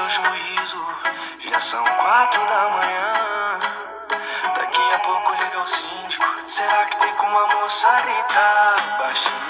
seu juízo. Já são quatro da manhã. Daqui a pouco liga o síndico. Será que tem como a moça gritar baixinho?